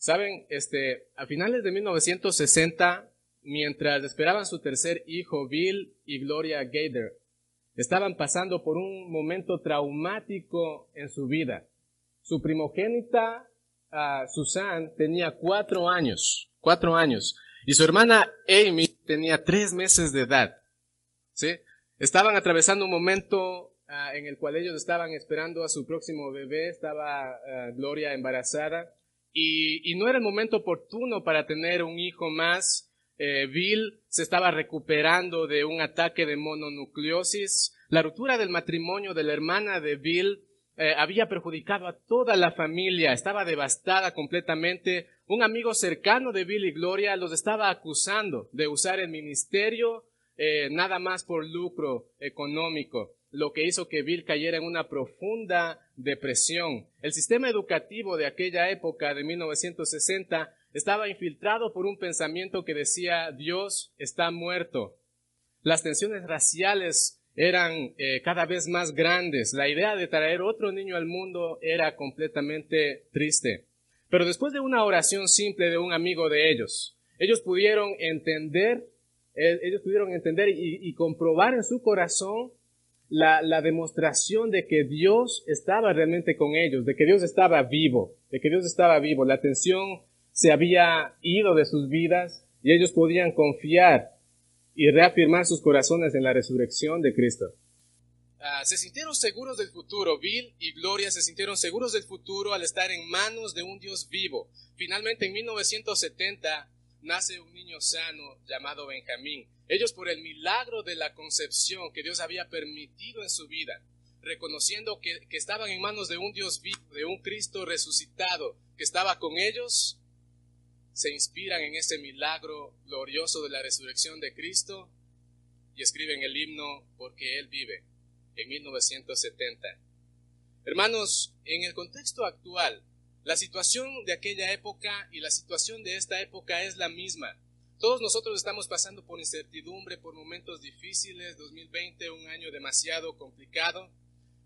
Saben, este, a finales de 1960, mientras esperaban su tercer hijo, Bill y Gloria Gader, estaban pasando por un momento traumático en su vida. Su primogénita, uh, Susan, tenía cuatro años, cuatro años, y su hermana Amy tenía tres meses de edad. ¿sí? Estaban atravesando un momento uh, en el cual ellos estaban esperando a su próximo bebé, estaba uh, Gloria embarazada, y, no era el momento oportuno para tener un hijo más. Eh, Bill se estaba recuperando de un ataque de mononucleosis. La ruptura del matrimonio de la hermana de Bill eh, había perjudicado a toda la familia, estaba devastada completamente. Un amigo cercano de Bill y Gloria los estaba acusando de usar el ministerio eh, nada más por lucro económico, lo que hizo que Bill cayera en una profunda depresión. El sistema educativo de aquella época, de 1960, estaba infiltrado por un pensamiento que decía Dios está muerto. Las tensiones raciales eran eh, cada vez más grandes. La idea de traer otro niño al mundo era completamente triste. Pero después de una oración simple de un amigo de ellos, ellos pudieron entender, eh, ellos pudieron entender y, y, comprobar en su corazón la, demostración de que Dios estaba realmente con ellos, de que Dios estaba vivo, de que Dios estaba vivo. La tensión se había ido de sus vidas y ellos podían confiar y reafirmar sus corazones en la resurrección de Cristo. Uh, se sintieron seguros del futuro. Bill y Gloria se sintieron seguros del futuro al estar en manos de un Dios vivo. Finalmente, en 1970, nace un niño sano llamado Benjamín. Ellos por el milagro de la concepción que Dios había permitido en su vida, reconociendo que, que estaban en manos de un Dios vivo, de un Cristo resucitado, que estaba con ellos, se inspiran en ese milagro glorioso de la resurrección de Cristo y escriben el himno Porque Él vive en 1970. Hermanos, en el contexto actual, la situación de aquella época y la situación de esta época es la misma. Todos nosotros estamos pasando por incertidumbre, por momentos difíciles, 2020, un año demasiado complicado.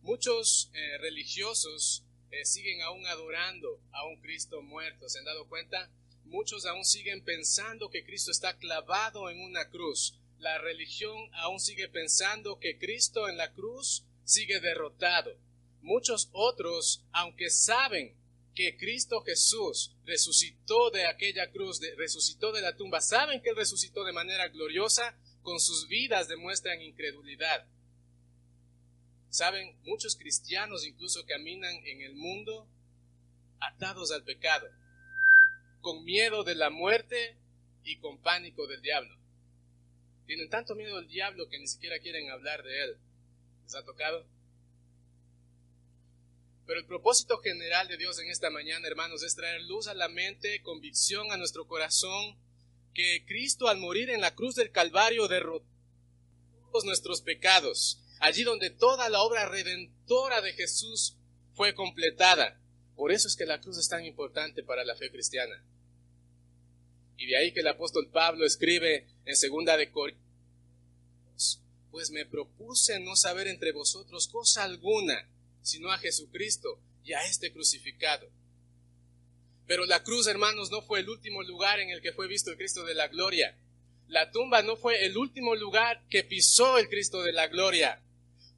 Muchos eh, religiosos eh, siguen aún adorando a un Cristo muerto. ¿Se han dado cuenta? Muchos aún siguen pensando que Cristo está clavado en una cruz. La religión aún sigue pensando que Cristo en la cruz sigue derrotado. Muchos otros, aunque saben que Cristo Jesús resucitó de aquella cruz, resucitó de la tumba, saben que Él resucitó de manera gloriosa, con sus vidas demuestran incredulidad. Saben, muchos cristianos incluso caminan en el mundo atados al pecado con miedo de la muerte y con pánico del diablo. Tienen tanto miedo del diablo que ni siquiera quieren hablar de él. ¿Les ha tocado? Pero el propósito general de Dios en esta mañana, hermanos, es traer luz a la mente, convicción a nuestro corazón, que Cristo al morir en la cruz del Calvario derrotó todos nuestros pecados, allí donde toda la obra redentora de Jesús fue completada. Por eso es que la cruz es tan importante para la fe cristiana. Y de ahí que el apóstol Pablo escribe en segunda de Corintios, pues me propuse no saber entre vosotros cosa alguna, sino a Jesucristo y a este crucificado. Pero la cruz, hermanos, no fue el último lugar en el que fue visto el Cristo de la gloria. La tumba no fue el último lugar que pisó el Cristo de la gloria.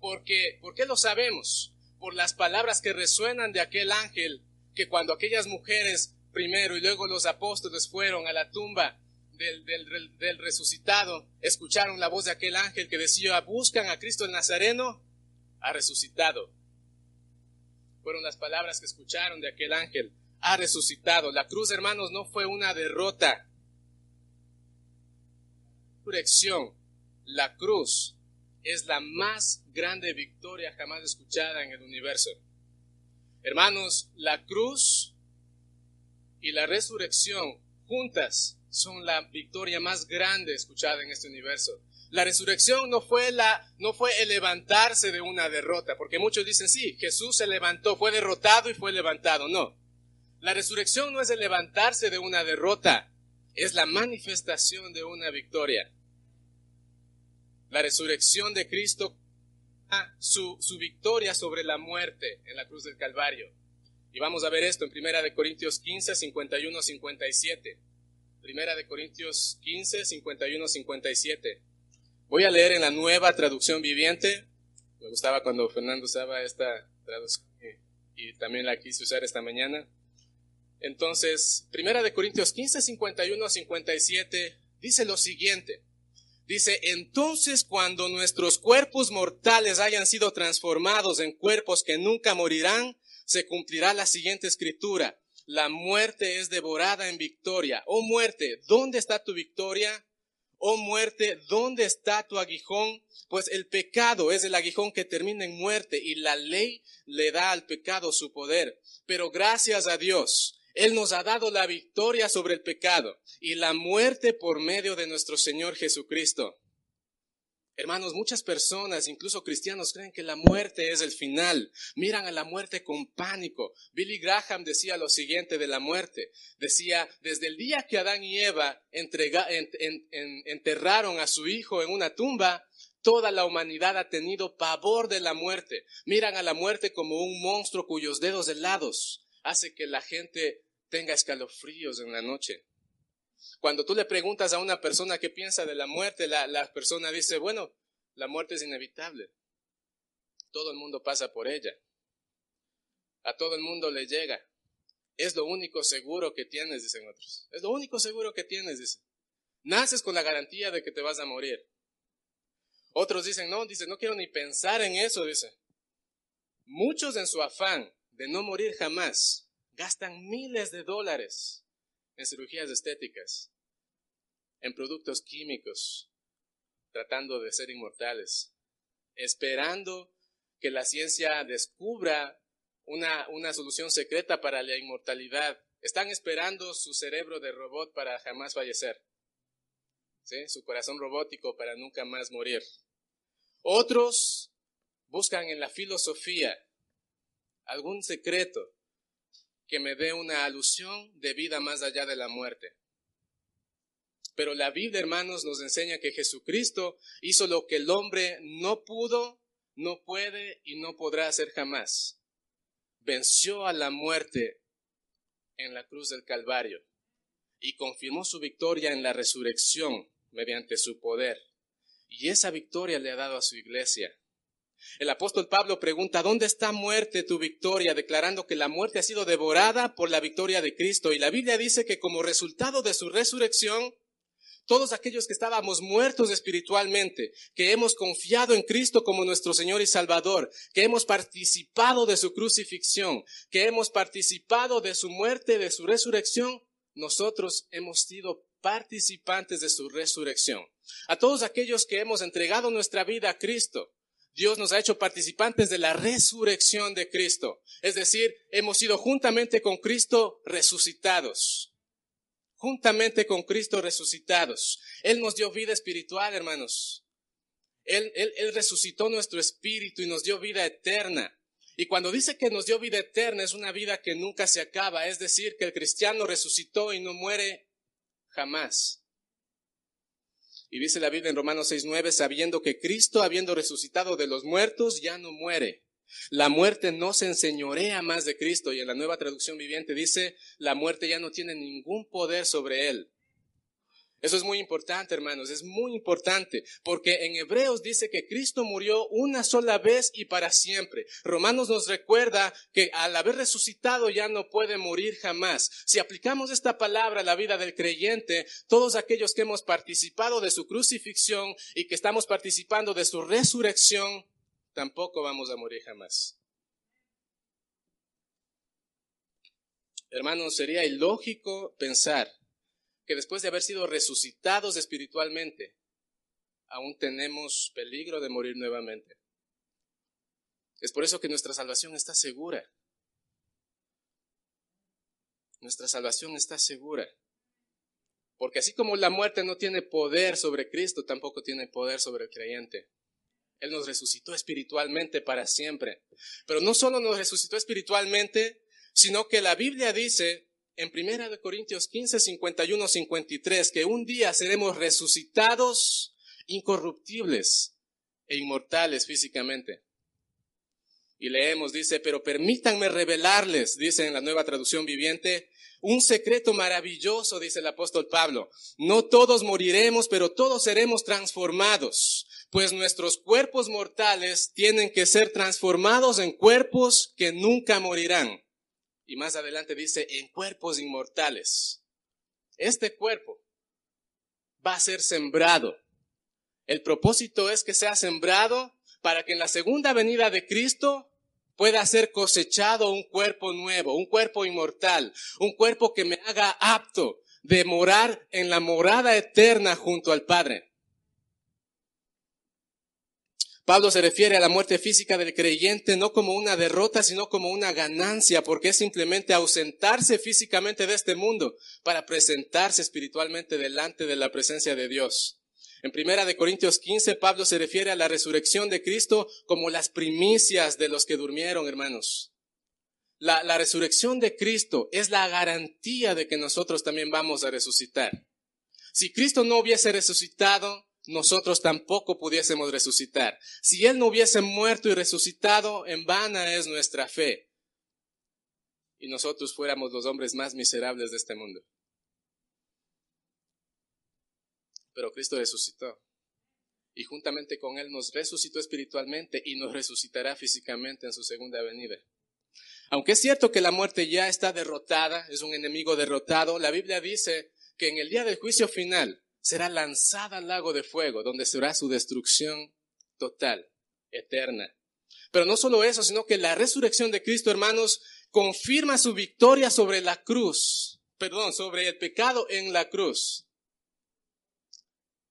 Porque, ¿por qué lo sabemos? Por las palabras que resuenan de aquel ángel que cuando aquellas mujeres primero y luego los apóstoles fueron a la tumba del, del, resucitado, escucharon la voz de aquel ángel que decía, buscan a Cristo el Nazareno, ha resucitado. Fueron las palabras que escucharon de aquel ángel, ha resucitado. La cruz, hermanos, no fue una derrota. Resurrección, la cruz es la más grande victoria jamás escuchada en el universo. Hermanos, la cruz y la resurrección juntas son la victoria más grande escuchada en este universo. La resurrección no fue la no fue el levantarse de una derrota, porque muchos dicen, sí, Jesús se levantó, fue derrotado y fue levantado. No. La resurrección no es el levantarse de una derrota, es la manifestación de una victoria. La resurrección de Cristo su, su victoria sobre la muerte en la cruz del Calvario Y vamos a ver esto en Primera de Corintios 15, 51, 57. Primera de Corintios 15, 51, 57. Voy a leer en la nueva traducción viviente. Me gustaba cuando Fernando usaba esta traducción y, también la quise usar esta mañana. Entonces, Primera de Corintios 15, 51, 57 dice lo siguiente. Dice, entonces cuando nuestros cuerpos mortales hayan sido transformados en cuerpos que nunca morirán, se cumplirá la siguiente escritura. La muerte es devorada en victoria. Oh muerte, ¿dónde está tu victoria? Oh muerte, ¿dónde está tu aguijón? Pues el pecado es el aguijón que termina en muerte y la ley le da al pecado su poder. Pero gracias a Dios, Él nos ha dado la victoria sobre el pecado y la muerte por medio de nuestro Señor Jesucristo. Hermanos, muchas personas, incluso cristianos, creen que la muerte es el final. Miran a la muerte con pánico. Billy Graham decía lo siguiente de la muerte. Decía, desde el día que Adán y Eva enterraron a su hijo en una tumba, toda la humanidad ha tenido pavor de la muerte. Miran a la muerte como un monstruo cuyos dedos helados hace que la gente tenga escalofríos en la noche. Cuando tú le preguntas a una persona qué piensa de la muerte, la, persona dice, bueno, la muerte es inevitable. Todo el mundo pasa por ella. A todo el mundo le llega. Es lo único seguro que tienes, dicen otros. Es lo único seguro que tienes, dicen. Naces con la garantía de que te vas a morir. Otros dicen, no, dicen, no quiero ni pensar en eso, dice. Muchos en su afán de no morir jamás gastan miles de dólares en cirugías estéticas, en productos químicos, tratando de ser inmortales, esperando que la ciencia descubra una, una solución secreta para la inmortalidad. Están esperando su cerebro de robot para jamás fallecer, su corazón robótico para nunca más morir. Otros buscan en la filosofía algún secreto que me dé una alusión de vida más allá de la muerte. Pero la Biblia, hermanos, nos enseña que Jesucristo hizo lo que el hombre no pudo, no puede y no podrá hacer jamás. Venció a la muerte en la cruz del Calvario y confirmó su victoria en la resurrección mediante su poder. Y esa victoria le ha dado a su iglesia. El apóstol Pablo pregunta, ¿dónde está muerte tu victoria? Declarando que la muerte ha sido devorada por la victoria de Cristo. Y la Biblia dice que como resultado de su resurrección, todos aquellos que estábamos muertos espiritualmente, que hemos confiado en Cristo como nuestro Señor y Salvador, que hemos participado de su crucifixión, que hemos participado de su muerte, de su resurrección, nosotros hemos sido participantes de su resurrección. A todos aquellos que hemos entregado nuestra vida a Cristo, Dios nos ha hecho participantes de la resurrección de Cristo. Es decir, hemos sido juntamente con Cristo resucitados. Juntamente con Cristo resucitados. Él nos dio vida espiritual, hermanos. Él, él, resucitó nuestro espíritu y nos dio vida eterna. Y cuando dice que nos dio vida eterna, es una vida que nunca se acaba. Es decir, que el cristiano resucitó y no muere jamás. Y dice la Biblia en Romanos 6:9, sabiendo que Cristo, habiendo resucitado de los muertos, ya no muere. La muerte no se enseñorea más de Cristo. Y en la nueva traducción viviente dice, la muerte ya no tiene ningún poder sobre él. Eso es muy importante, hermanos, es muy importante, porque en Hebreos dice que Cristo murió una sola vez y para siempre. Romanos nos recuerda que al haber resucitado ya no puede morir jamás. Si aplicamos esta palabra a la vida del creyente, todos aquellos que hemos participado de su crucifixión y que estamos participando de su resurrección, tampoco vamos a morir jamás. Hermanos, sería ilógico pensar que después de haber sido resucitados espiritualmente, aún tenemos peligro de morir nuevamente. Es por eso que nuestra salvación está segura. Nuestra salvación está segura. Porque así como la muerte no tiene poder sobre Cristo, tampoco tiene poder sobre el creyente. Él nos resucitó espiritualmente para siempre. Pero no solo nos resucitó espiritualmente, sino que la Biblia dice en Primera de Corintios 15, 51, 53, que un día seremos resucitados incorruptibles e inmortales físicamente. Y leemos, dice, pero permítanme revelarles, dice en la nueva traducción viviente, un secreto maravilloso, dice el apóstol Pablo. No todos moriremos, pero todos seremos transformados, pues nuestros cuerpos mortales tienen que ser transformados en cuerpos que nunca morirán. Y más adelante dice, en cuerpos inmortales. Este cuerpo va a ser sembrado. El propósito es que sea sembrado para que en la segunda venida de Cristo pueda ser cosechado un cuerpo nuevo, un cuerpo inmortal, un cuerpo que me haga apto de morar en la morada eterna junto al Padre. Pablo se refiere a la muerte física del creyente no como una derrota, sino como una ganancia, porque es simplemente ausentarse físicamente de este mundo para presentarse espiritualmente delante de la presencia de Dios. En Primera de Corintios 15, Pablo se refiere a la resurrección de Cristo como las primicias de los que durmieron, hermanos. La, resurrección de Cristo es la garantía de que nosotros también vamos a resucitar. Si Cristo no hubiese resucitado, nosotros tampoco pudiésemos resucitar. Si Él no hubiese muerto y resucitado, en vana es nuestra fe. Y nosotros fuéramos los hombres más miserables de este mundo. Pero Cristo resucitó. Y juntamente con Él nos resucitó espiritualmente y nos resucitará físicamente en su segunda venida. Aunque es cierto que la muerte ya está derrotada, es un enemigo derrotado, la Biblia dice que en el día del juicio final será lanzada al lago de fuego, donde será su destrucción total, eterna. Pero no solo eso, sino que la resurrección de Cristo, hermanos, confirma su victoria sobre la cruz, perdón, sobre el pecado en la cruz.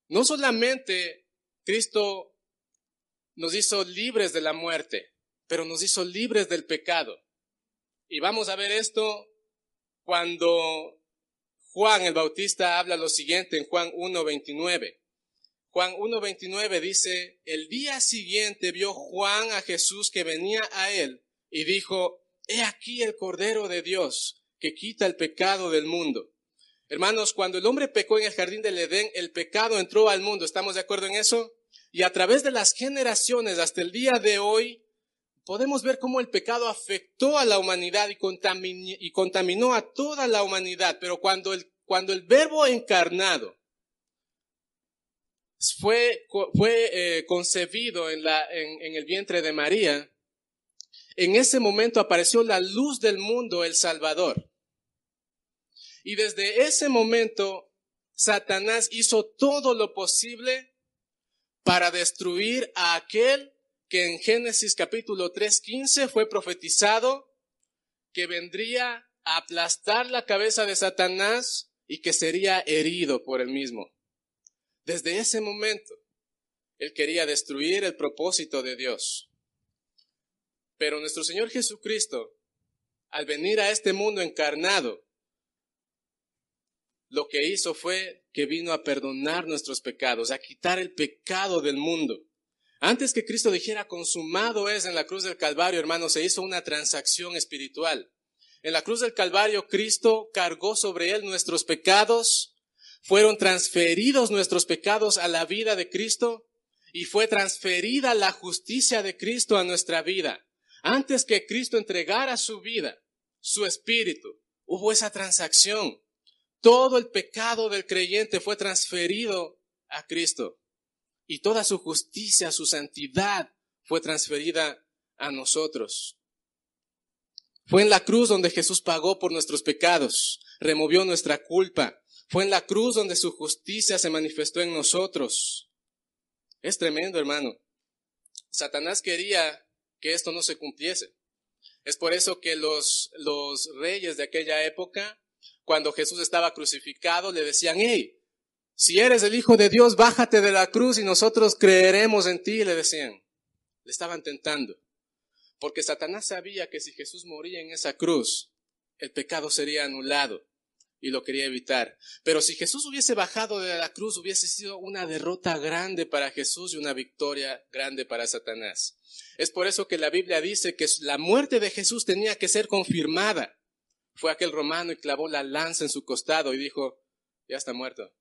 No solamente Cristo nos hizo libres de la muerte, pero nos hizo libres del pecado. Y vamos a ver esto cuando Juan el Bautista habla lo siguiente en Juan 1.29. Juan 1.29 dice, el día siguiente vio Juan a Jesús que venía a él y dijo, he aquí el Cordero de Dios que quita el pecado del mundo. Hermanos, cuando el hombre pecó en el jardín del Edén, el pecado entró al mundo. ¿Estamos de acuerdo en eso? Y a través de las generaciones hasta el día de hoy, podemos ver cómo el pecado afectó a la humanidad y, contaminó, a toda la humanidad. Pero cuando el, verbo encarnado fue, eh, concebido en, en el vientre de María, en ese momento apareció la luz del mundo, el Salvador. Y desde ese momento, Satanás hizo todo lo posible para destruir a aquel que en Génesis capítulo 3.15 fue profetizado que vendría a aplastar la cabeza de Satanás y que sería herido por él mismo. Desde ese momento, él quería destruir el propósito de Dios. Pero nuestro Señor Jesucristo, al venir a este mundo encarnado, lo que hizo fue que vino a perdonar nuestros pecados, a quitar el pecado del mundo. Antes que Cristo dijera consumado es en la cruz del Calvario, hermano, se hizo una transacción espiritual. En la cruz del Calvario, Cristo cargó sobre él nuestros pecados, fueron transferidos nuestros pecados a la vida de Cristo y fue transferida la justicia de Cristo a nuestra vida. Antes que Cristo entregara su vida, su espíritu, hubo esa transacción. Todo el pecado del creyente fue transferido a Cristo y toda su justicia, su santidad fue transferida a nosotros. Fue en la cruz donde Jesús pagó por nuestros pecados, removió nuestra culpa. Fue en la cruz donde su justicia se manifestó en nosotros. Es tremendo, hermano. Satanás quería que esto no se cumpliese. Es por eso que los, los reyes de aquella época, cuando Jesús estaba crucificado, le decían, hey, si eres el Hijo de Dios, bájate de la cruz y nosotros creeremos en ti, le decían. Le estaban tentando. Porque Satanás sabía que si Jesús moría en esa cruz, el pecado sería anulado y lo quería evitar. Pero si Jesús hubiese bajado de la cruz, hubiese sido una derrota grande para Jesús y una victoria grande para Satanás. Es por eso que la Biblia dice que la muerte de Jesús tenía que ser confirmada. Fue aquel romano y clavó la lanza en su costado y dijo, ya está muerto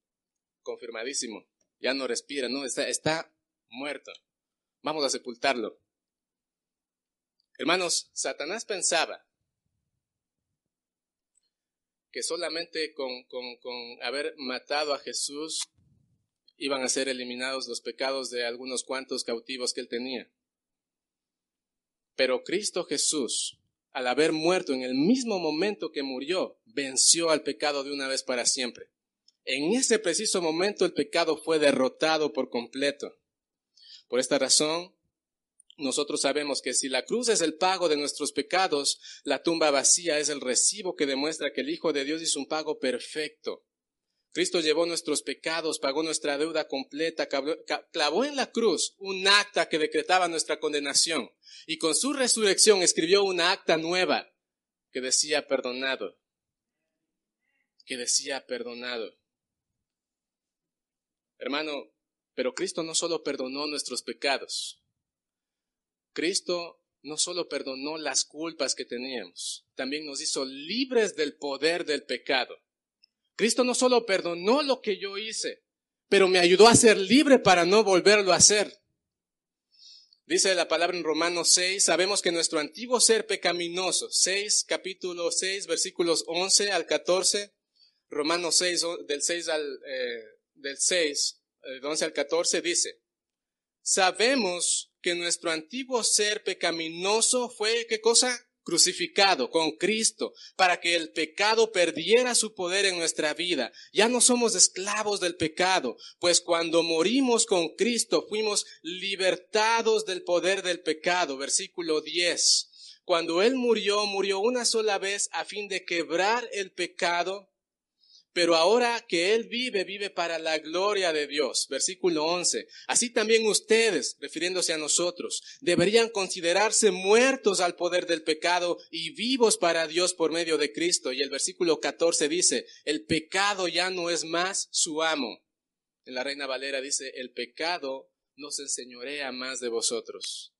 confirmadísimo. Ya no respira, no, está, está muerto. Vamos a sepultarlo. Hermanos, Satanás pensaba que solamente con, con, con, haber matado a Jesús iban a ser eliminados los pecados de algunos cuantos cautivos que él tenía. Pero Cristo Jesús, al haber muerto en el mismo momento que murió, venció al pecado de una vez para siempre. En ese preciso momento el pecado fue derrotado por completo. Por esta razón, nosotros sabemos que si la cruz es el pago de nuestros pecados, la tumba vacía es el recibo que demuestra que el Hijo de Dios hizo un pago perfecto. Cristo llevó nuestros pecados, pagó nuestra deuda completa, clavó en la cruz un acta que decretaba nuestra condenación y con su resurrección escribió una acta nueva que decía perdonado, que decía perdonado. Hermano, pero Cristo no solo perdonó nuestros pecados, Cristo no solo perdonó las culpas que teníamos, también nos hizo libres del poder del pecado. Cristo no solo perdonó lo que yo hice, pero me ayudó a ser libre para no volverlo a hacer. Dice la palabra en Romanos 6, sabemos que nuestro antiguo ser pecaminoso, 6, capítulo 6, versículos 11 al 14, Romanos 6, del 6 al, eh, del 6, 11 al 14 dice, sabemos que nuestro antiguo ser pecaminoso fue, ¿qué cosa? crucificado con Cristo para que el pecado perdiera su poder en nuestra vida. Ya no somos esclavos del pecado, pues cuando morimos con Cristo fuimos libertados del poder del pecado. Versículo 10. Cuando Él murió, murió una sola vez a fin de quebrar el pecado pero ahora que Él vive, vive para la gloria de Dios. Versículo 11. Así también ustedes, refiriéndose a nosotros, deberían considerarse muertos al poder del pecado y vivos para Dios por medio de Cristo. Y el versículo 14 dice, el pecado ya no es más su amo. En la Reina Valera dice, el pecado nos enseñorea más de vosotros.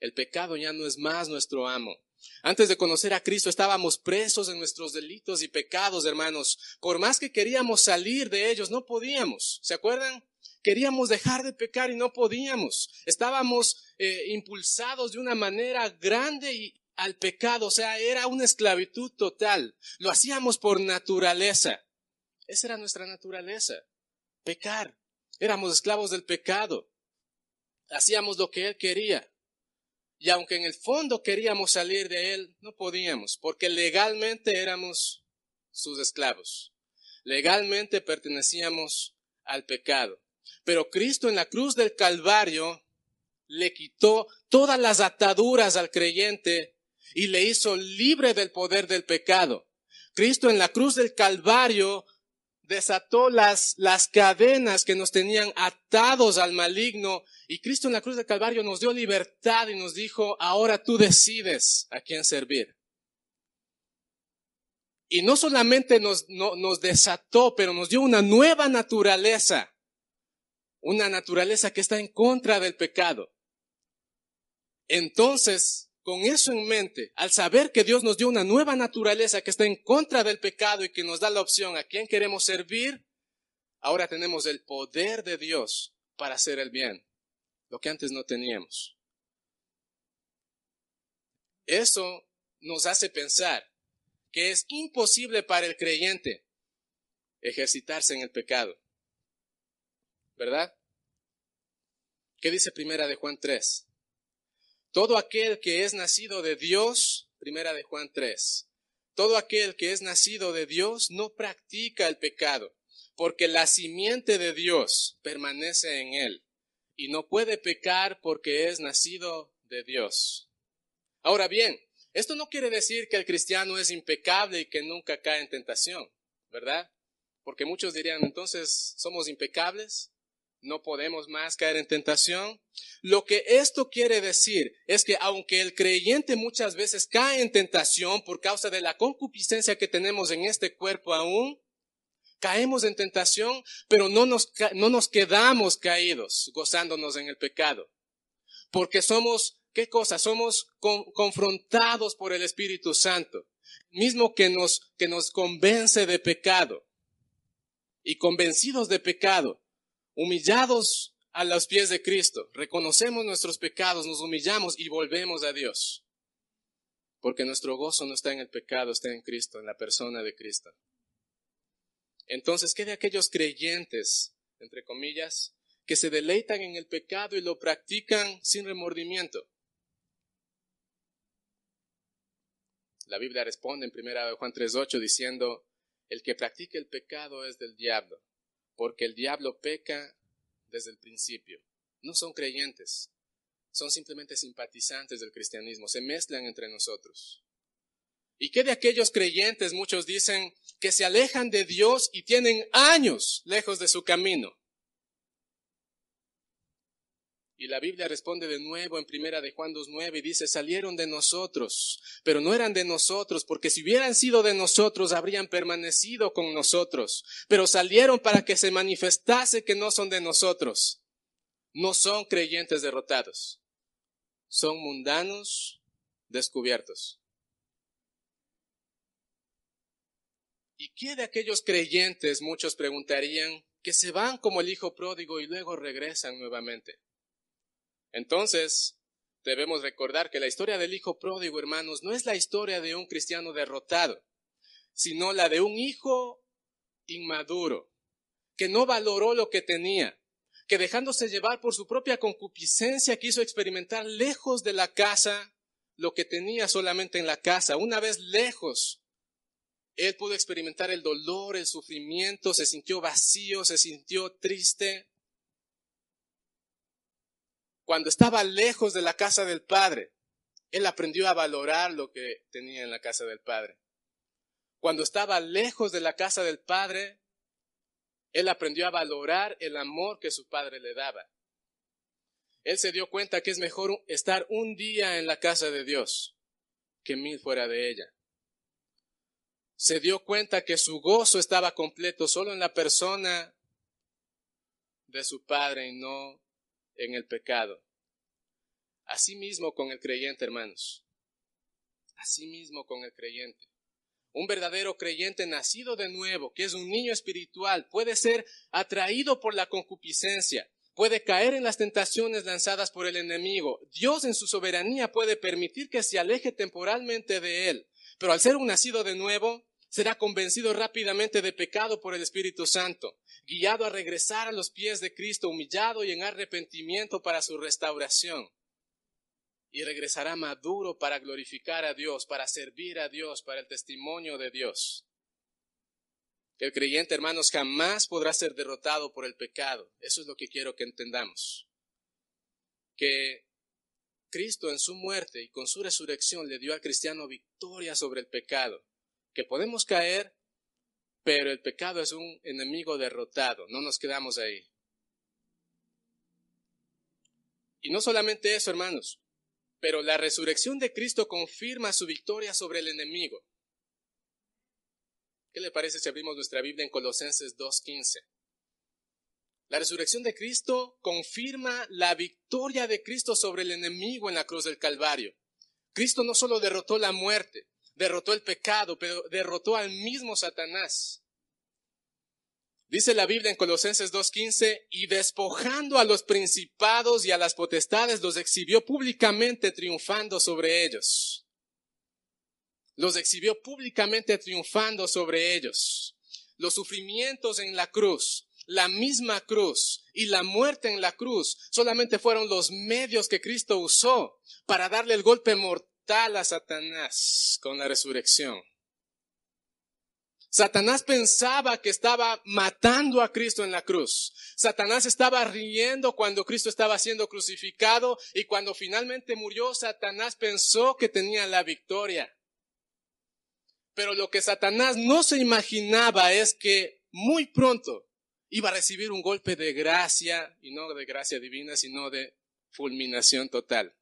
El pecado ya no es más nuestro amo. Antes de conocer a Cristo estábamos presos en nuestros delitos y pecados, hermanos. Por más que queríamos salir de ellos, no podíamos. ¿Se acuerdan? Queríamos dejar de pecar y no podíamos. Estábamos eh, impulsados de una manera grande y al pecado, o sea, era una esclavitud total. Lo hacíamos por naturaleza. Esa era nuestra naturaleza, pecar. Éramos esclavos del pecado. Hacíamos lo que Él quería. Y aunque en el fondo queríamos salir de él, no podíamos, porque legalmente éramos sus esclavos. Legalmente pertenecíamos al pecado. Pero Cristo en la cruz del Calvario le quitó todas las ataduras al creyente y le hizo libre del poder del pecado. Cristo en la cruz del Calvario desató las, las cadenas que nos tenían atados al maligno y Cristo en la cruz del Calvario nos dio libertad y nos dijo, ahora tú decides a quién servir. Y no solamente nos, nos desató, pero nos dio una nueva naturaleza, una naturaleza que está en contra del pecado. Entonces, con eso en mente, al saber que Dios nos dio una nueva naturaleza que está en contra del pecado y que nos da la opción a quién queremos servir, ahora tenemos el poder de Dios para hacer el bien lo que antes no teníamos. Eso nos hace pensar que es imposible para el creyente ejercitarse en el pecado. ¿Verdad? ¿Qué dice primera de Juan 3? Todo aquel que es nacido de Dios, primera de Juan 3, todo aquel que es nacido de Dios no practica el pecado, porque la simiente de Dios permanece en él y no puede pecar porque es nacido de Dios. Ahora bien, esto no quiere decir que el cristiano es impecable y que nunca cae en tentación, ¿verdad? Porque muchos dirían, entonces, ¿somos impecables? ¿No podemos más caer en tentación? Lo que esto quiere decir es que aunque el creyente muchas veces cae en tentación por causa de la concupiscencia que tenemos en este cuerpo aún, caemos en tentación, pero no nos, no nos quedamos caídos gozándonos en el pecado. Porque somos, ¿qué cosa? Somos confrontados por el Espíritu Santo, mismo que nos, que nos convence de pecado. Y convencidos de pecado, humillados a los pies de Cristo, reconocemos nuestros pecados, nos humillamos y volvemos a Dios. Porque nuestro gozo no está en el pecado, está en Cristo, en la persona de Cristo. Entonces, ¿qué de aquellos creyentes, entre comillas, que se deleitan en el pecado y lo practican sin remordimiento? La Biblia responde en 1 Juan 3.8 diciendo, el que practica el pecado es del diablo, porque el diablo peca desde el principio. No son creyentes, son simplemente simpatizantes del cristianismo, se mezclan entre nosotros. ¿Y qué de aquellos creyentes? Muchos dicen que se alejan de Dios y tienen años lejos de su camino. Y la Biblia responde de nuevo en primera de Juan 2.9 y dice, salieron de nosotros, pero no eran de nosotros, porque si hubieran sido de nosotros, habrían permanecido con nosotros, pero salieron para que se manifestase que no son de nosotros. No son creyentes derrotados, son mundanos descubiertos. ¿Y qué de aquellos creyentes, muchos preguntarían, que se van como el hijo pródigo y luego regresan nuevamente? Entonces, debemos recordar que la historia del hijo pródigo, hermanos, no es la historia de un cristiano derrotado, sino la de un hijo inmaduro, que no valoró lo que tenía, que dejándose llevar por su propia concupiscencia quiso experimentar lejos de la casa lo que tenía solamente en la casa. Una vez lejos, él pudo experimentar el dolor, el sufrimiento, se sintió vacío, se sintió triste, cuando estaba lejos de la casa del Padre, él aprendió a valorar lo que tenía en la casa del Padre. Cuando estaba lejos de la casa del Padre, él aprendió a valorar el amor que su Padre le daba. Él se dio cuenta que es mejor estar un día en la casa de Dios que mil fuera de ella. Se dio cuenta que su gozo estaba completo solo en la persona de su Padre y no en el pecado. Así mismo con el creyente, hermanos. Así mismo con el creyente. Un verdadero creyente nacido de nuevo, que es un niño espiritual, puede ser atraído por la concupiscencia, puede caer en las tentaciones lanzadas por el enemigo. Dios en su soberanía puede permitir que se aleje temporalmente de él, pero al ser un nacido de nuevo, será convencido rápidamente de pecado por el Espíritu Santo, guiado a regresar a los pies de Cristo, humillado y en arrepentimiento para su restauración. Y regresará maduro para glorificar a Dios, para servir a Dios, para el testimonio de Dios. El creyente, hermanos, jamás podrá ser derrotado por el pecado. Eso es lo que quiero que entendamos. Que Cristo en su muerte y con su resurrección le dio al cristiano victoria sobre el pecado que podemos caer, pero el pecado es un enemigo derrotado, no nos quedamos ahí. Y no solamente eso, hermanos, pero la resurrección de Cristo confirma su victoria sobre el enemigo. ¿Qué le parece si abrimos nuestra Biblia en Colosenses 2.15? La resurrección de Cristo confirma la victoria de Cristo sobre el enemigo en la cruz del Calvario. Cristo no solo derrotó la muerte, derrotó el pecado, pero derrotó al mismo Satanás. Dice la Biblia en Colosenses 2.15, y despojando a los principados y a las potestades, los exhibió públicamente triunfando sobre ellos. Los exhibió públicamente triunfando sobre ellos. Los sufrimientos en la cruz, la misma cruz y la muerte en la cruz solamente fueron los medios que Cristo usó para darle el golpe mortal a Satanás con la resurrección. Satanás pensaba que estaba matando a Cristo en la cruz. Satanás estaba riendo cuando Cristo estaba siendo crucificado y cuando finalmente murió, Satanás pensó que tenía la victoria. Pero lo que Satanás no se imaginaba es que muy pronto iba a recibir un golpe de gracia, y no de gracia divina, sino de fulminación total.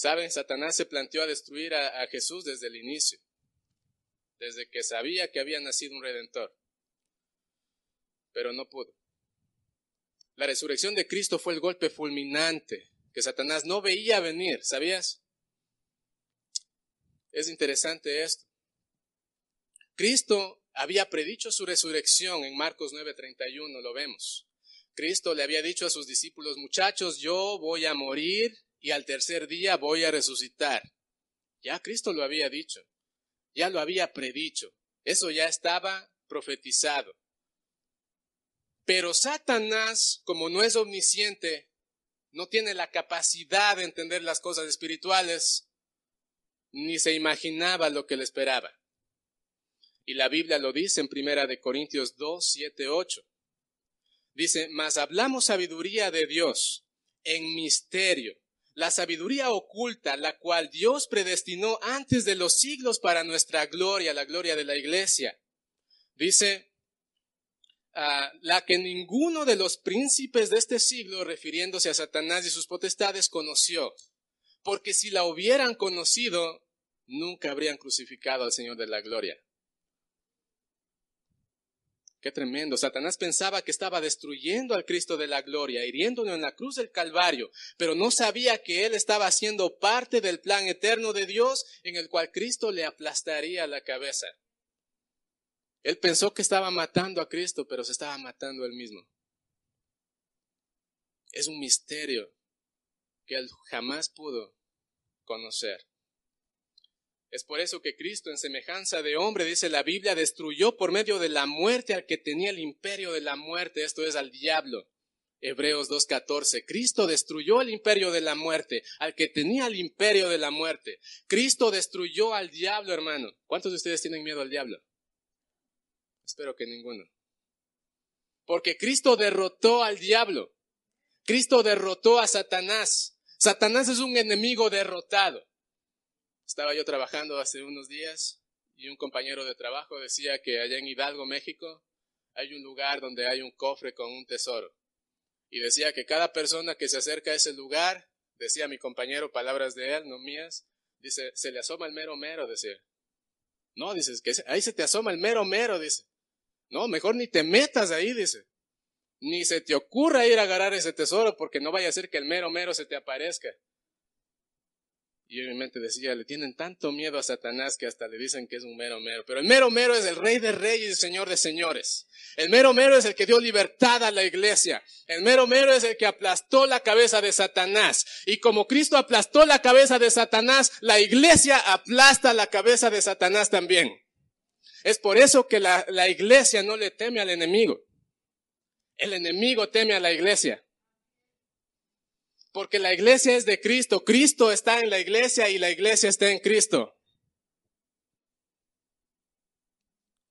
Saben, Satanás se planteó a destruir a, Jesús desde el inicio, desde que sabía que había nacido un redentor, pero no pudo. La resurrección de Cristo fue el golpe fulminante que Satanás no veía venir, ¿sabías? Es interesante esto. Cristo había predicho su resurrección en Marcos 9:31, lo vemos. Cristo le había dicho a sus discípulos, muchachos, yo voy a morir y al tercer día voy a resucitar. Ya Cristo lo había dicho, ya lo había predicho, eso ya estaba profetizado. Pero Satanás, como no es omnisciente, no tiene la capacidad de entender las cosas espirituales, ni se imaginaba lo que le esperaba. Y la Biblia lo dice en Primera de Corintios 2, 7, 8. Dice, mas hablamos sabiduría de Dios en misterio, la sabiduría oculta, la cual Dios predestinó antes de los siglos para nuestra gloria, la gloria de la iglesia. Dice, ah, la que ninguno de los príncipes de este siglo, refiriéndose a Satanás y sus potestades, conoció. Porque si la hubieran conocido, nunca habrían crucificado al Señor de la gloria. Qué tremendo. Satanás pensaba que estaba destruyendo al Cristo de la gloria, hiriéndolo en la cruz del Calvario, pero no sabía que él estaba haciendo parte del plan eterno de Dios en el cual Cristo le aplastaría la cabeza. Él pensó que estaba matando a Cristo, pero se estaba matando él mismo. Es un misterio que él jamás pudo conocer. Es por eso que Cristo, en semejanza de hombre, dice la Biblia, destruyó por medio de la muerte al que tenía el imperio de la muerte, esto es al diablo. Hebreos 2.14. Cristo destruyó el imperio de la muerte, al que tenía el imperio de la muerte. Cristo destruyó al diablo, hermano. ¿Cuántos de ustedes tienen miedo al diablo? Espero que ninguno. Porque Cristo derrotó al diablo. Cristo derrotó a Satanás. Satanás es un enemigo derrotado. Estaba yo trabajando hace unos días y un compañero de trabajo decía que allá en Hidalgo, México, hay un lugar donde hay un cofre con un tesoro. Y decía que cada persona que se acerca a ese lugar, decía mi compañero, palabras de él, no mías, dice, se le asoma el mero mero, decía. No, dices, que ahí se te asoma el mero mero, dice. No, mejor ni te metas ahí, dice. Ni se te ocurra ir a agarrar ese tesoro porque no vaya a ser que el mero mero se te aparezca. Y en mi mente decía, le tienen tanto miedo a Satanás que hasta le dicen que es un mero mero. Pero el mero mero es el rey de reyes y señor de señores. El mero mero es el que dio libertad a la iglesia. El mero mero es el que aplastó la cabeza de Satanás. Y como Cristo aplastó la cabeza de Satanás, la iglesia aplasta la cabeza de Satanás también. Es por eso que la, la iglesia no le teme al enemigo. El enemigo teme a la iglesia. Porque la iglesia es de Cristo, Cristo está en la iglesia y la iglesia está en Cristo.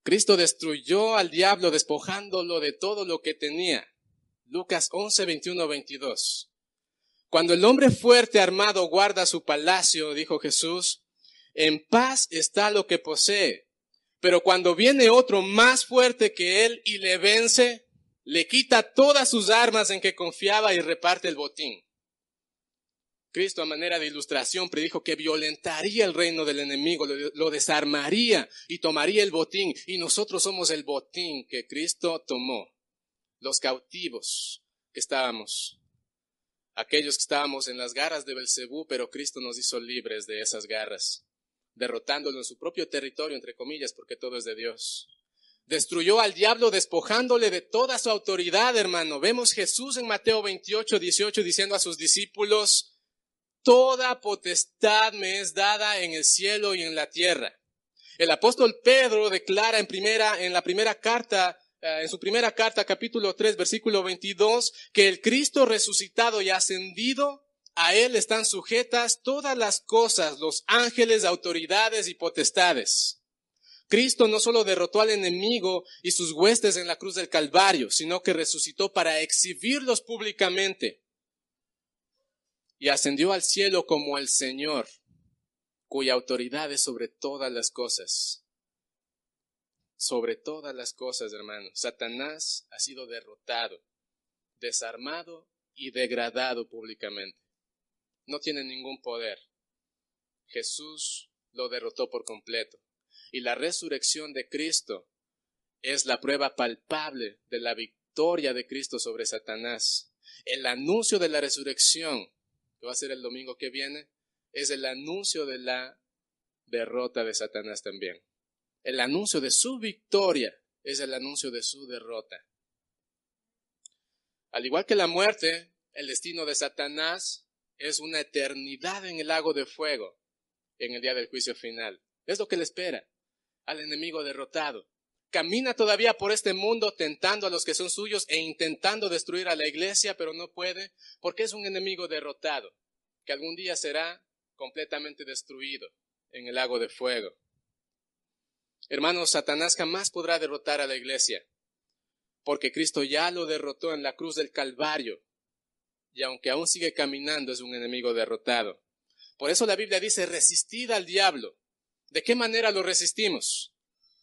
Cristo destruyó al diablo despojándolo de todo lo que tenía. Lucas 11, 21, 22. Cuando el hombre fuerte armado guarda su palacio, dijo Jesús, en paz está lo que posee. Pero cuando viene otro más fuerte que él y le vence, le quita todas sus armas en que confiaba y reparte el botín. Cristo a manera de ilustración predijo que violentaría el reino del enemigo, lo, desarmaría y tomaría el botín. Y nosotros somos el botín que Cristo tomó. Los cautivos que estábamos. Aquellos que estábamos en las garras de Belcebú, pero Cristo nos hizo libres de esas garras, derrotándolo en su propio territorio, entre comillas, porque todo es de Dios. Destruyó al diablo despojándole de toda su autoridad, hermano. Vemos Jesús en Mateo 28, 18 diciendo a sus discípulos, Toda potestad me es dada en el cielo y en la tierra. El apóstol Pedro declara en primera, en la primera carta, eh, en su primera carta, capítulo 3, versículo 22, que el Cristo resucitado y ascendido, a él están sujetas todas las cosas, los ángeles, autoridades y potestades. Cristo no solo derrotó al enemigo y sus huestes en la cruz del Calvario, sino que resucitó para exhibirlos públicamente y ascendió al cielo como el Señor, cuya autoridad es sobre todas las cosas. Sobre todas las cosas, hermanos. Satanás ha sido derrotado, desarmado y degradado públicamente. No tiene ningún poder. Jesús lo derrotó por completo. Y la resurrección de Cristo es la prueba palpable de la victoria de Cristo sobre Satanás. El anuncio de la resurrección que va a ser el domingo que viene, es el anuncio de la derrota de Satanás también. El anuncio de su victoria es el anuncio de su derrota. Al igual que la muerte, el destino de Satanás es una eternidad en el lago de fuego en el día del juicio final. Es lo que le espera al enemigo derrotado. Camina todavía por este mundo tentando a los que son suyos e intentando destruir a la iglesia, pero no puede porque es un enemigo derrotado, que algún día será completamente destruido en el lago de fuego. Hermanos, Satanás jamás podrá derrotar a la iglesia, porque Cristo ya lo derrotó en la cruz del Calvario, y aunque aún sigue caminando es un enemigo derrotado. Por eso la Biblia dice, resistid al diablo. ¿De qué manera lo resistimos?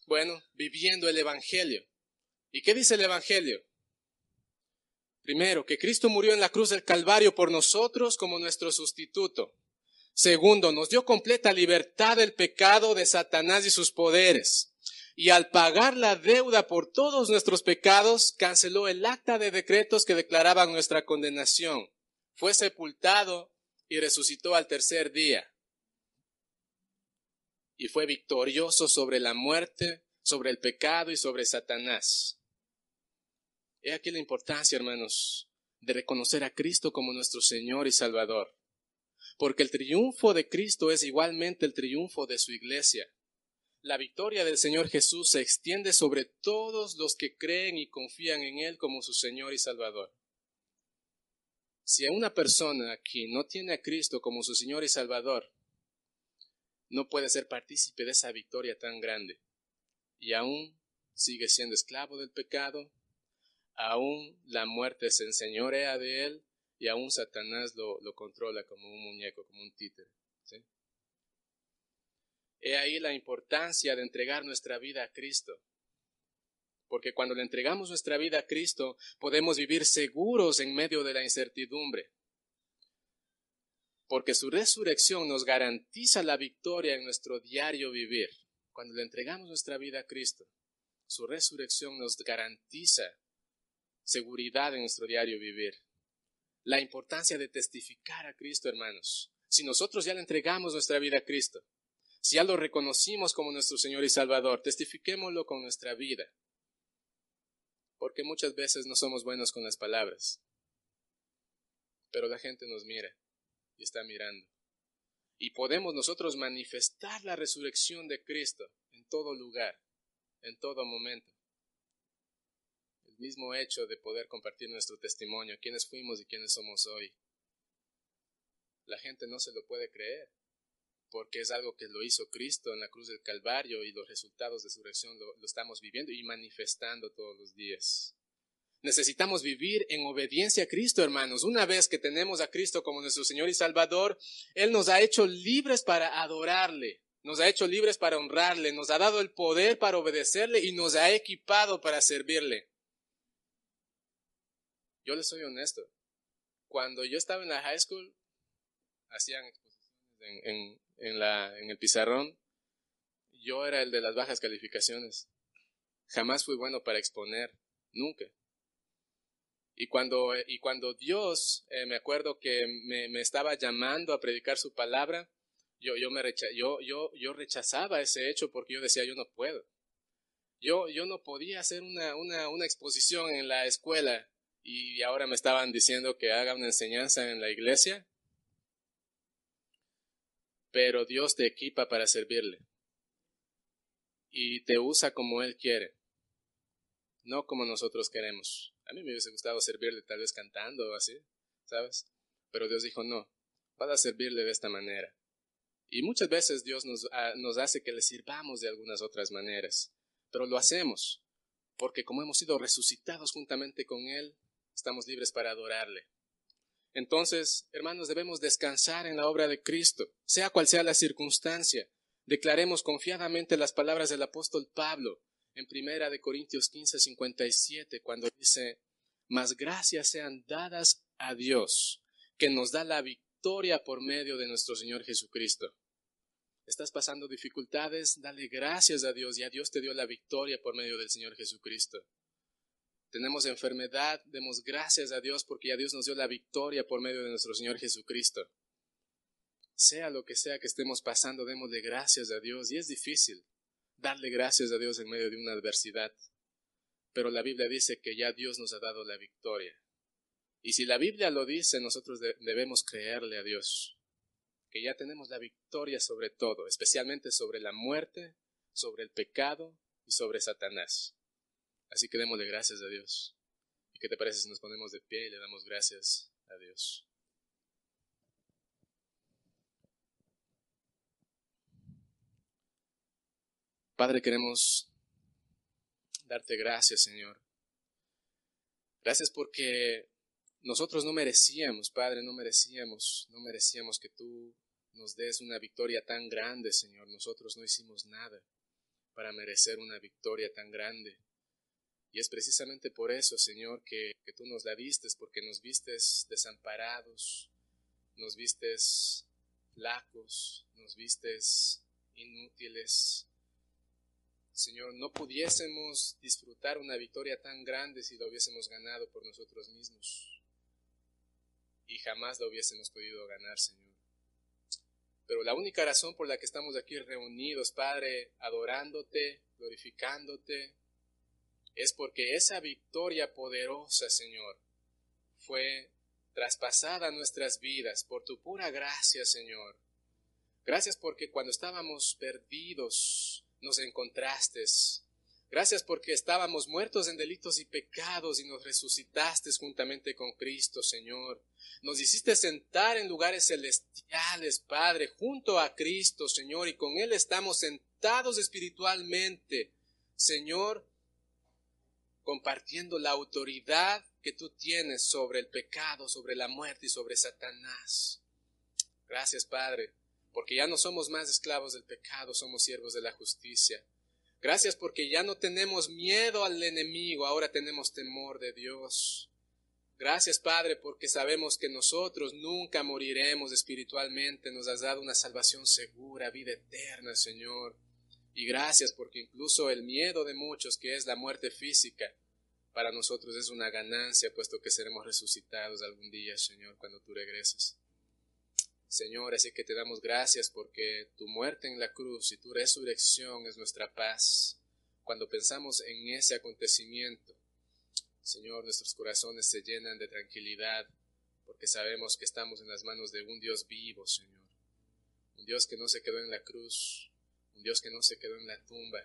Bueno, viviendo el Evangelio. ¿Y qué dice el Evangelio? Primero, que Cristo murió en la cruz del Calvario por nosotros como nuestro sustituto. Segundo, nos dio completa libertad del pecado de Satanás y sus poderes. Y al pagar la deuda por todos nuestros pecados, canceló el acta de decretos que declaraban nuestra condenación. Fue sepultado y resucitó al tercer día y fue victorioso sobre la muerte, sobre el pecado y sobre Satanás. He aquí la importancia, hermanos, de reconocer a Cristo como nuestro Señor y Salvador, porque el triunfo de Cristo es igualmente el triunfo de su iglesia. La victoria del Señor Jesús se extiende sobre todos los que creen y confían en Él como su Señor y Salvador. Si una persona aquí no tiene a Cristo como su Señor y Salvador, no puede ser partícipe de esa victoria tan grande. Y aún sigue siendo esclavo del pecado, aún la muerte se enseñorea de él y aún Satanás lo, controla como un muñeco, como un títere. He ahí la importancia de entregar nuestra vida a Cristo. Porque cuando le entregamos nuestra vida a Cristo, podemos vivir seguros en medio de la incertidumbre porque su resurrección nos garantiza la victoria en nuestro diario vivir. Cuando le entregamos nuestra vida a Cristo, su resurrección nos garantiza seguridad en nuestro diario vivir. La importancia de testificar a Cristo, hermanos. Si nosotros ya le entregamos nuestra vida a Cristo, si ya lo reconocimos como nuestro Señor y Salvador, testifiquémoslo con nuestra vida. Porque muchas veces no somos buenos con las palabras, pero la gente nos mira y está mirando. Y podemos nosotros manifestar la resurrección de Cristo en todo lugar, en todo momento. El mismo hecho de poder compartir nuestro testimonio, quiénes fuimos y quiénes somos hoy. La gente no se lo puede creer, porque es algo que lo hizo Cristo en la cruz del Calvario y los resultados de su resurrección lo, lo estamos viviendo y manifestando todos los días. Necesitamos vivir en obediencia a Cristo, hermanos. Una vez que tenemos a Cristo como nuestro Señor y Salvador, Él nos ha hecho libres para adorarle, nos ha hecho libres para honrarle, nos ha dado el poder para obedecerle y nos ha equipado para servirle. Yo les soy honesto. Cuando yo estaba en la high school, hacían exposiciones en, en, el pizarrón. Yo era el de las bajas calificaciones. Jamás fui bueno para exponer, nunca. Y cuando, y cuando Dios, eh, me acuerdo que me, estaba llamando a predicar su palabra, yo, yo, me yo, yo, yo rechazaba ese hecho porque yo decía, yo no puedo. Yo, yo no podía hacer una, una, una exposición en la escuela y ahora me estaban diciendo que haga una enseñanza en la iglesia. Pero Dios te equipa para servirle y te usa como Él quiere, no como nosotros queremos. A mí me hubiese gustado servirle tal vez cantando o así, ¿sabes? Pero Dios dijo, no, vas a servirle de esta manera. Y muchas veces Dios nos, ah, nos hace que le sirvamos de algunas otras maneras, pero lo hacemos porque como hemos sido resucitados juntamente con Él, estamos libres para adorarle. Entonces, hermanos, debemos descansar en la obra de Cristo, sea cual sea la circunstancia. Declaremos confiadamente las palabras del apóstol Pablo, en Primera de Corintios 15, 57, cuando dice, mas gracias sean dadas a Dios, que nos da la victoria por medio de nuestro Señor Jesucristo. ¿Estás pasando dificultades? Dale gracias a Dios y a Dios te dio la victoria por medio del Señor Jesucristo. Tenemos enfermedad, demos gracias a Dios porque ya Dios nos dio la victoria por medio de nuestro Señor Jesucristo. Sea lo que sea que estemos pasando, démosle gracias a Dios y es difícil darle gracias a Dios en medio de una adversidad. Pero la Biblia dice que ya Dios nos ha dado la victoria. Y si la Biblia lo dice, nosotros debemos creerle a Dios, que ya tenemos la victoria sobre todo, especialmente sobre la muerte, sobre el pecado y sobre Satanás. Así que démosle gracias a Dios. ¿Y qué te parece si nos ponemos de pie y le damos gracias a Dios? Padre, queremos darte gracias, Señor. Gracias porque nosotros no merecíamos, Padre, no merecíamos, no merecíamos que tú nos des una victoria tan grande, Señor. Nosotros no hicimos nada para merecer una victoria tan grande. Y es precisamente por eso, Señor, que, tú nos la vistes, porque nos vistes desamparados, nos vistes flacos, nos vistes inútiles. Señor, no pudiésemos disfrutar una victoria tan grande si lo hubiésemos ganado por nosotros mismos. Y jamás lo hubiésemos podido ganar, Señor. Pero la única razón por la que estamos aquí reunidos, Padre, adorándote, glorificándote, es porque esa victoria poderosa, Señor, fue traspasada a nuestras vidas por tu pura gracia, Señor. Gracias porque cuando estábamos perdidos nos encontraste. Gracias porque estábamos muertos en delitos y pecados y nos resucitaste juntamente con Cristo, Señor. Nos hiciste sentar en lugares celestiales, Padre, junto a Cristo, Señor, y con Él estamos sentados espiritualmente, Señor, compartiendo la autoridad que tú tienes sobre el pecado, sobre la muerte y sobre Satanás. Gracias, Padre, porque ya no somos más esclavos del pecado, somos siervos de la justicia. Gracias porque ya no tenemos miedo al enemigo, ahora tenemos temor de Dios. Gracias, Padre, porque sabemos que nosotros nunca moriremos espiritualmente. Nos has dado una salvación segura, vida eterna, Señor. Y gracias porque incluso el miedo de muchos, que es la muerte física, para nosotros es una ganancia, puesto que seremos resucitados algún día, Señor, cuando tú regreses. Señor, así que te damos gracias porque tu muerte en la cruz y tu resurrección es nuestra paz. Cuando pensamos en ese acontecimiento, Señor, nuestros corazones se llenan de tranquilidad porque sabemos que estamos en las manos de un Dios vivo, Señor. Un Dios que no se quedó en la cruz, un Dios que no se quedó en la tumba,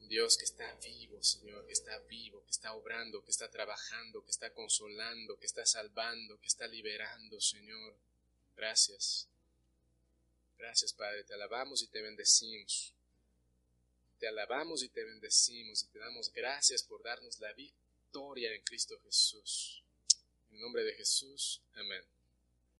un Dios que está vivo, Señor, que está vivo, que está obrando, que está trabajando, que está consolando, que está salvando, que está liberando, Señor. Gracias. Gracias, Padre. Te alabamos y te bendecimos. Te alabamos y te bendecimos y te damos gracias por darnos la victoria en Cristo Jesús. En nombre de Jesús. Amén.